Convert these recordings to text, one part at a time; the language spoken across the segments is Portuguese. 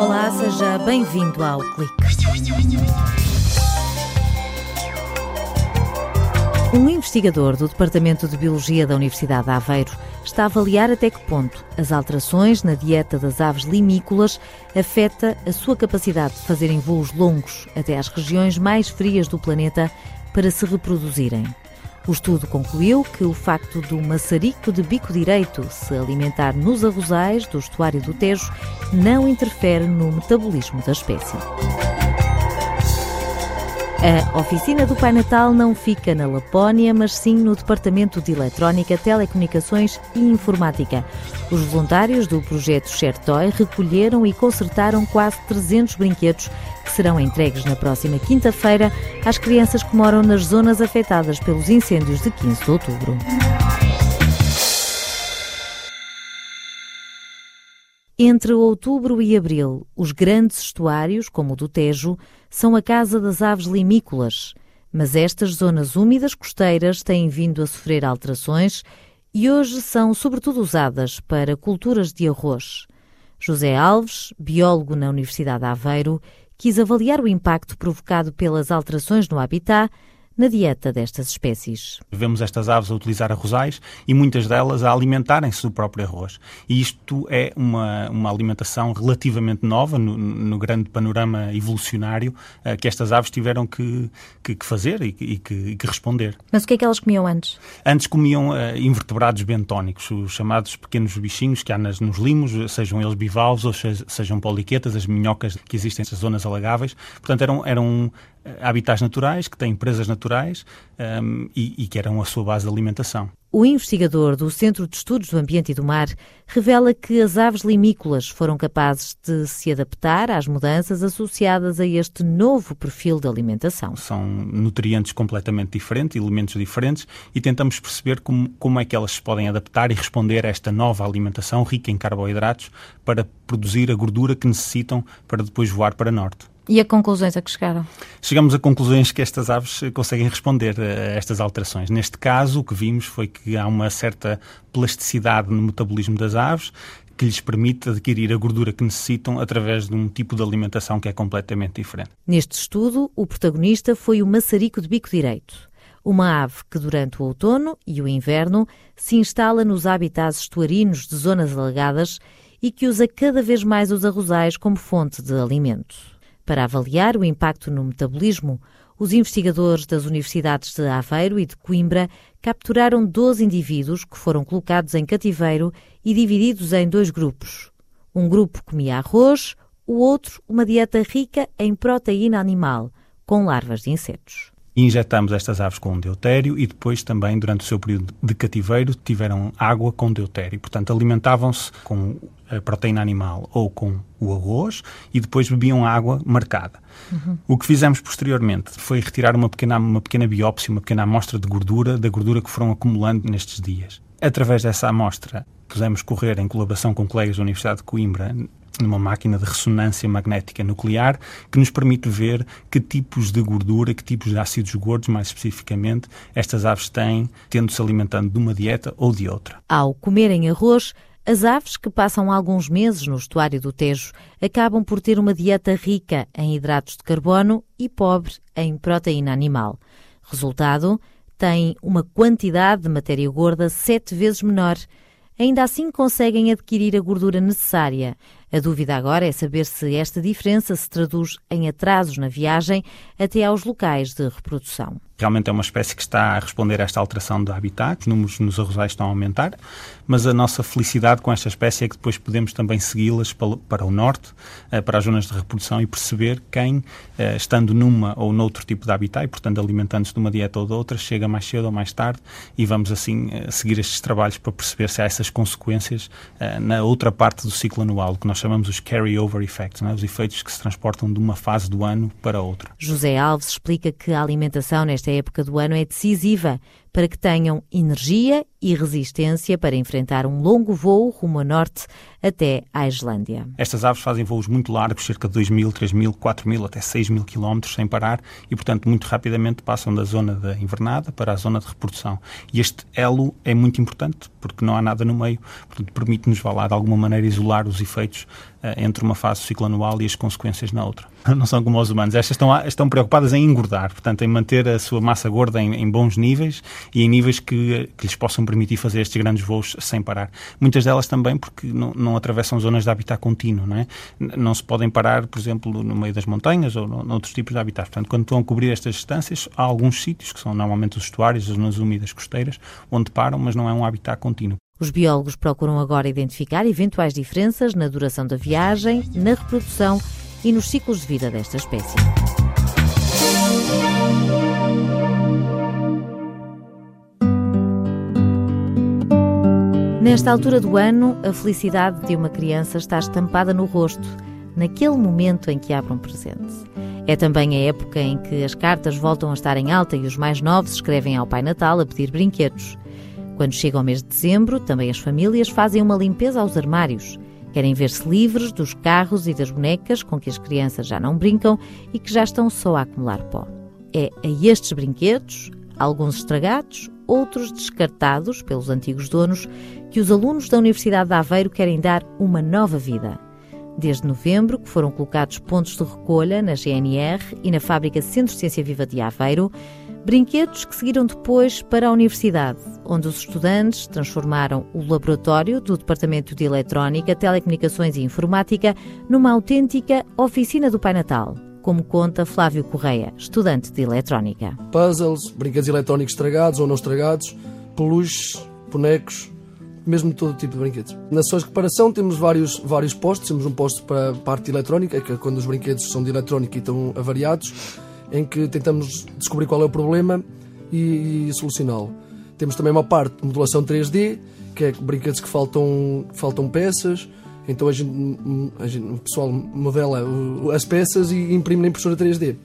Olá, seja bem-vindo ao Clique. Um investigador do Departamento de Biologia da Universidade de Aveiro está a avaliar até que ponto as alterações na dieta das aves limícolas afeta a sua capacidade de fazerem voos longos até às regiões mais frias do planeta para se reproduzirem. O estudo concluiu que o facto do maçarico de bico direito se alimentar nos arrozais do estuário do Tejo não interfere no metabolismo da espécie. A oficina do Pai Natal não fica na Lapónia, mas sim no Departamento de Eletrónica, Telecomunicações e Informática. Os voluntários do projeto ShareToy recolheram e consertaram quase 300 brinquedos que serão entregues na próxima quinta-feira às crianças que moram nas zonas afetadas pelos incêndios de 15 de outubro. Entre outubro e abril, os grandes estuários, como o do Tejo, são a casa das aves limícolas, mas estas zonas úmidas costeiras têm vindo a sofrer alterações e hoje são sobretudo usadas para culturas de arroz. José Alves, biólogo na Universidade de Aveiro, quis avaliar o impacto provocado pelas alterações no habitat na dieta destas espécies. Vemos estas aves a utilizar arrozais e muitas delas a alimentarem-se do próprio arroz. E isto é uma, uma alimentação relativamente nova no, no grande panorama evolucionário uh, que estas aves tiveram que, que, que fazer e, e, que, e, que, responder. Mas o que é que elas comiam antes? Antes comiam uh, invertebrados bentónicos, os chamados pequenos bichinhos que há nas, nos limos, sejam eles bivalves ou sejam poliquetas, as minhocas que existem nessas zonas alagáveis. Portanto, eram, eram habitats naturais, que têm presas naturais um, e, e que eram a sua base de alimentação. O investigador do Centro de Estudos do Ambiente e do Mar revela que as aves limícolas foram capazes de se adaptar às mudanças associadas a este novo perfil de alimentação. São nutrientes completamente diferentes, elementos diferentes, e tentamos perceber como, como é que elas se podem adaptar e responder a esta nova alimentação rica em carboidratos para produzir a gordura que necessitam para depois voar para norte. E a conclusões a que chegaram? Chegamos a conclusões que estas aves conseguem responder a estas alterações. Neste caso, o que vimos foi que há uma certa plasticidade no metabolismo das aves que lhes permite adquirir a gordura que necessitam através de um tipo de alimentação que é completamente diferente. Neste estudo, o protagonista foi o maçarico de bico direito, uma ave que durante o outono e o inverno se instala nos habitats estuarinos de zonas alagadas e que usa cada vez mais os arrozais como fonte de alimento. Para avaliar o impacto no metabolismo, os investigadores das universidades de Aveiro e de Coimbra capturaram 12 indivíduos que foram colocados em cativeiro e divididos em dois grupos. Um grupo comia arroz, o outro uma dieta rica em proteína animal, com larvas de insetos injetamos estas aves com deutério e depois também, durante o seu período de cativeiro, tiveram água com deutério. Portanto, alimentavam-se com a proteína animal ou com o arroz e depois bebiam água marcada. Uhum. O que fizemos posteriormente foi retirar uma pequena, uma pequena biópsia, uma pequena amostra de gordura, da gordura que foram acumulando nestes dias. Através dessa amostra, pusemos correr em colaboração com colegas da Universidade de Coimbra numa máquina de ressonância magnética nuclear que nos permite ver que tipos de gordura, que tipos de ácidos gordos, mais especificamente, estas aves têm, tendo-se alimentando de uma dieta ou de outra. Ao comerem arroz, as aves que passam alguns meses no estuário do Tejo acabam por ter uma dieta rica em hidratos de carbono e pobre em proteína animal. Resultado, têm uma quantidade de matéria gorda sete vezes menor. Ainda assim conseguem adquirir a gordura necessária, a dúvida agora é saber se esta diferença se traduz em atrasos na viagem até aos locais de reprodução. Realmente é uma espécie que está a responder a esta alteração do habitat, os números nos arrozais estão a aumentar, mas a nossa felicidade com esta espécie é que depois podemos também segui-las para o norte, eh, para as zonas de reprodução e perceber quem, eh, estando numa ou noutro tipo de habitat, e portanto alimentando-se de uma dieta ou de outra, chega mais cedo ou mais tarde e vamos assim eh, seguir estes trabalhos para perceber se há essas consequências na outra parte do ciclo anual, que nós chamamos os carry-over effects, é? os efeitos que se transportam de uma fase do ano para outra. José Alves explica que a alimentação nesta época do ano é decisiva para que tenham energia e resistência para enfrentar um longo voo rumo a norte até à Islândia. Estas aves fazem voos muito largos, cerca de 2 mil, 3 mil, 4 mil, até 6 mil quilómetros sem parar e, portanto, muito rapidamente passam da zona da invernada para a zona de reprodução. E este elo é muito importante porque não há nada no meio, portanto, permite-nos, vá lá, de alguma maneira isolar os efeitos uh, entre uma fase cicloanual e as consequências na outra. Não são como os humanos. Estas estão, estão preocupadas em engordar, portanto, em manter a sua massa gorda em, em bons níveis e em níveis que, que lhes possam permitir fazer estes grandes voos sem parar. Muitas delas também porque não, não atravessam zonas de habitat contínuo, não é? Não se podem parar, por exemplo, no meio das montanhas ou noutros tipos de habitats. Portanto, quando estão a cobrir estas distâncias, há alguns sítios, que são normalmente os estuários, as zonas úmidas costeiras, onde param, mas não é um habitat contínuo. Os biólogos procuram agora identificar eventuais diferenças na duração da viagem, na reprodução e nos ciclos de vida desta espécie. Nesta altura do ano, a felicidade de uma criança está estampada no rosto, naquele momento em que abre um presente. É também a época em que as cartas voltam a estar em alta e os mais novos escrevem ao Pai Natal a pedir brinquedos. Quando chega o mês de dezembro, também as famílias fazem uma limpeza aos armários. Querem ver-se livres dos carros e das bonecas com que as crianças já não brincam e que já estão só a acumular pó. É a estes brinquedos, alguns estragados, outros descartados pelos antigos donos, que os alunos da Universidade de Aveiro querem dar uma nova vida. Desde novembro, que foram colocados pontos de recolha na GNR e na fábrica Centro Ciência Viva de Aveiro, brinquedos que seguiram depois para a universidade, onde os estudantes transformaram o laboratório do Departamento de Eletrónica, Telecomunicações e Informática numa autêntica oficina do Pai Natal como conta Flávio Correia, estudante de eletrónica. Puzzles, brinquedos eletrónicos estragados ou não estragados, peluches, bonecos, mesmo todo tipo de brinquedos. Na sua reparação temos vários, vários postos, temos um posto para a parte eletrónica, que é quando os brinquedos são de eletrónica e estão avariados, em que tentamos descobrir qual é o problema e, e solucioná-lo. Temos também uma parte de modulação 3D, que é brinquedos que faltam, faltam peças, então a gente, a gente, o pessoal modela as peças e imprime na impressora 3D.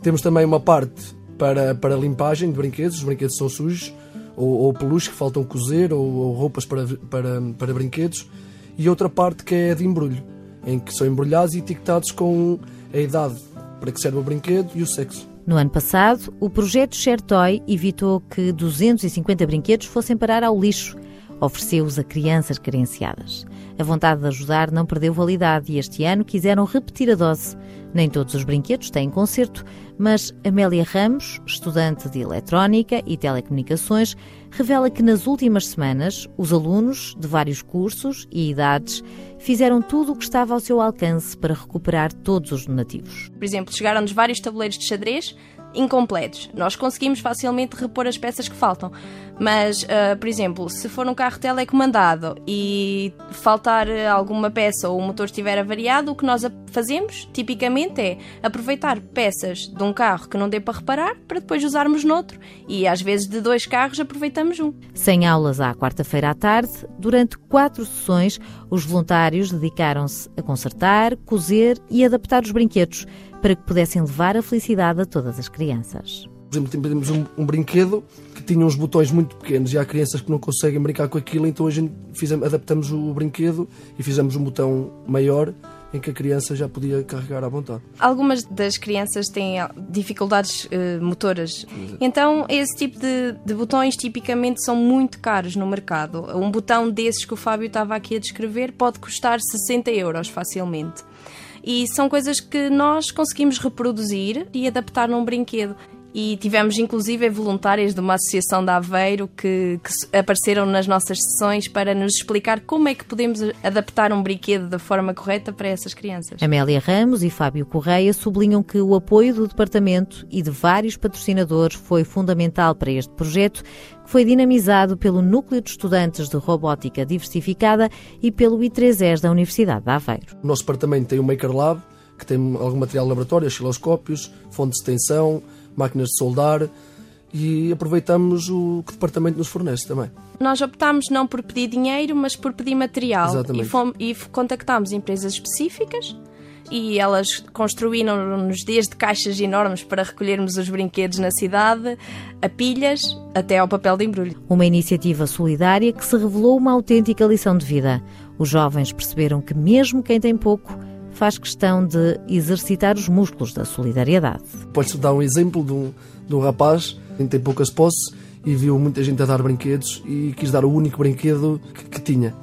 Temos também uma parte para, para limpagem de brinquedos, os brinquedos são sujos, ou, ou peluches que faltam cozer, ou, ou roupas para, para, para brinquedos, e outra parte que é de embrulho, em que são embrulhados e etiquetados com a idade para que serve o brinquedo e o sexo. No ano passado, o projeto ShareToy evitou que 250 brinquedos fossem parar ao lixo. Ofereceu-os a crianças carenciadas. A vontade de ajudar não perdeu validade e este ano quiseram repetir a dose. Nem todos os brinquedos têm conserto, mas Amélia Ramos, estudante de Eletrónica e Telecomunicações, revela que nas últimas semanas os alunos de vários cursos e idades fizeram tudo o que estava ao seu alcance para recuperar todos os donativos. Por exemplo, chegaram-nos vários tabuleiros de xadrez incompletos. Nós conseguimos facilmente repor as peças que faltam. Mas, uh, por exemplo, se for um carro telecomandado e faltar alguma peça ou o motor estiver avariado, o que nós fazemos, tipicamente, é aproveitar peças de um carro que não dê para reparar para depois usarmos noutro. E às vezes de dois carros aproveitamos um. Sem aulas à quarta-feira à tarde, durante quatro sessões, os voluntários dedicaram-se a consertar, cozer e adaptar os brinquedos para que pudessem levar a felicidade a todas as crianças. Por exemplo, temos um, um, brinquedo que tinha uns botões muito pequenos e há crianças que não conseguem brincar com aquilo, então a gente fizemos, adaptamos o brinquedo e fizemos um botão maior em que a criança já podia carregar à vontade. Algumas das crianças têm dificuldades uh, motoras, então esse tipo de, de, botões tipicamente são muito caros no mercado. Um botão desses que o Fábio estava aqui a descrever pode custar 60 euros facilmente e são coisas que nós conseguimos reproduzir e adaptar num brinquedo. E tivemos inclusive voluntárias de uma associação de Aveiro que, que, apareceram nas nossas sessões para nos explicar como é que podemos adaptar um brinquedo da forma correta para essas crianças. Amélia Ramos e Fábio Correia sublinham que o apoio do Departamento e de vários patrocinadores foi fundamental para este projeto, que foi dinamizado pelo Núcleo de Estudantes de Robótica Diversificada e pelo I3S da Universidade de Aveiro. O nosso departamento tem o Maker Lab, que tem algum material de laboratório, osciloscópios, fontes de tensão, máquinas de soldar e aproveitamos o que o departamento nos fornece também. Nós optámos não por pedir dinheiro, mas por pedir material. Exatamente. E, fomos, e contactámos empresas específicas e elas construíram-nos desde caixas enormes para recolhermos os brinquedos na cidade, a pilhas, até ao papel de embrulho. Uma iniciativa solidária que se revelou uma autêntica lição de vida. Os jovens perceberam que, mesmo quem tem pouco, faz questão de exercitar os músculos da solidariedade. Podes dar um exemplo de um, de um rapaz que tem poucas posses e viu muita gente a dar brinquedos e quis dar o único brinquedo que, que tinha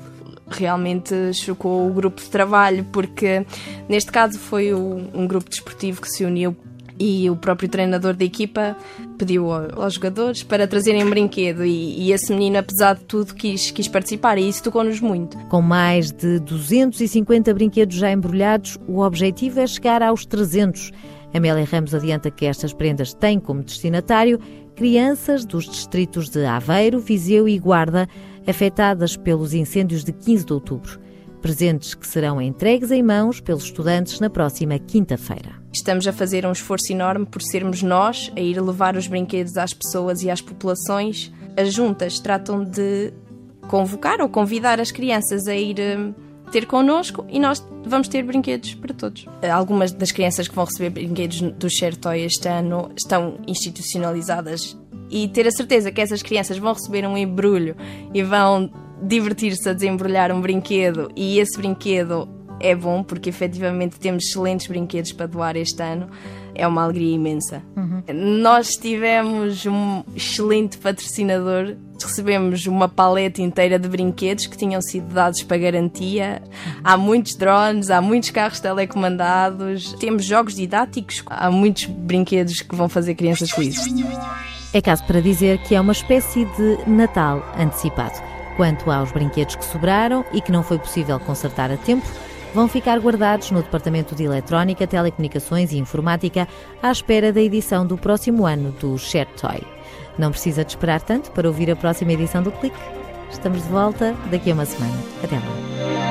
realmente chocou o grupo de trabalho, porque neste caso foi um grupo desportivo que se uniu e o próprio treinador da equipa pediu aos jogadores para trazerem brinquedo e, e, esse menino, apesar de tudo, quis, quis participar e isso tocou-nos muito. Com mais de 250 brinquedos já embrulhados, o objetivo é chegar aos 300. Amélia Ramos adianta que estas prendas têm como destinatário crianças dos distritos de Aveiro, Viseu e Guarda, afetadas pelos incêndios de 15 de outubro. Presentes que serão entregues em mãos pelos estudantes na próxima quinta-feira. Estamos a fazer um esforço enorme por sermos nós a ir levar os brinquedos às pessoas e às populações. As juntas tratam de convocar ou convidar as crianças a ir hum, ter connosco e nós vamos ter brinquedos para todos. Algumas das crianças que vão receber brinquedos do Share este ano estão institucionalizadas e ter a certeza que essas crianças vão receber um embrulho e vão divertir-se a desembrulhar um brinquedo e esse brinquedo é bom porque efetivamente temos excelentes brinquedos para doar este ano. É uma alegria imensa. Uhum. Nós tivemos um excelente patrocinador, recebemos uma paleta inteira de brinquedos que tinham sido dados para garantia. Há muitos drones, há muitos carros telecomandados, temos jogos didáticos, há muitos brinquedos que vão fazer crianças felizes. É caso para dizer que é uma espécie de Natal antecipado. Quanto aos brinquedos que sobraram e que não foi possível consertar a tempo, vão ficar guardados no Departamento de Eletrónica, Telecomunicações e Informática à espera da edição do próximo ano do Share Toy. Não precisa de esperar tanto para ouvir a próxima edição do Clique. Estamos de volta daqui a uma semana. Até lá.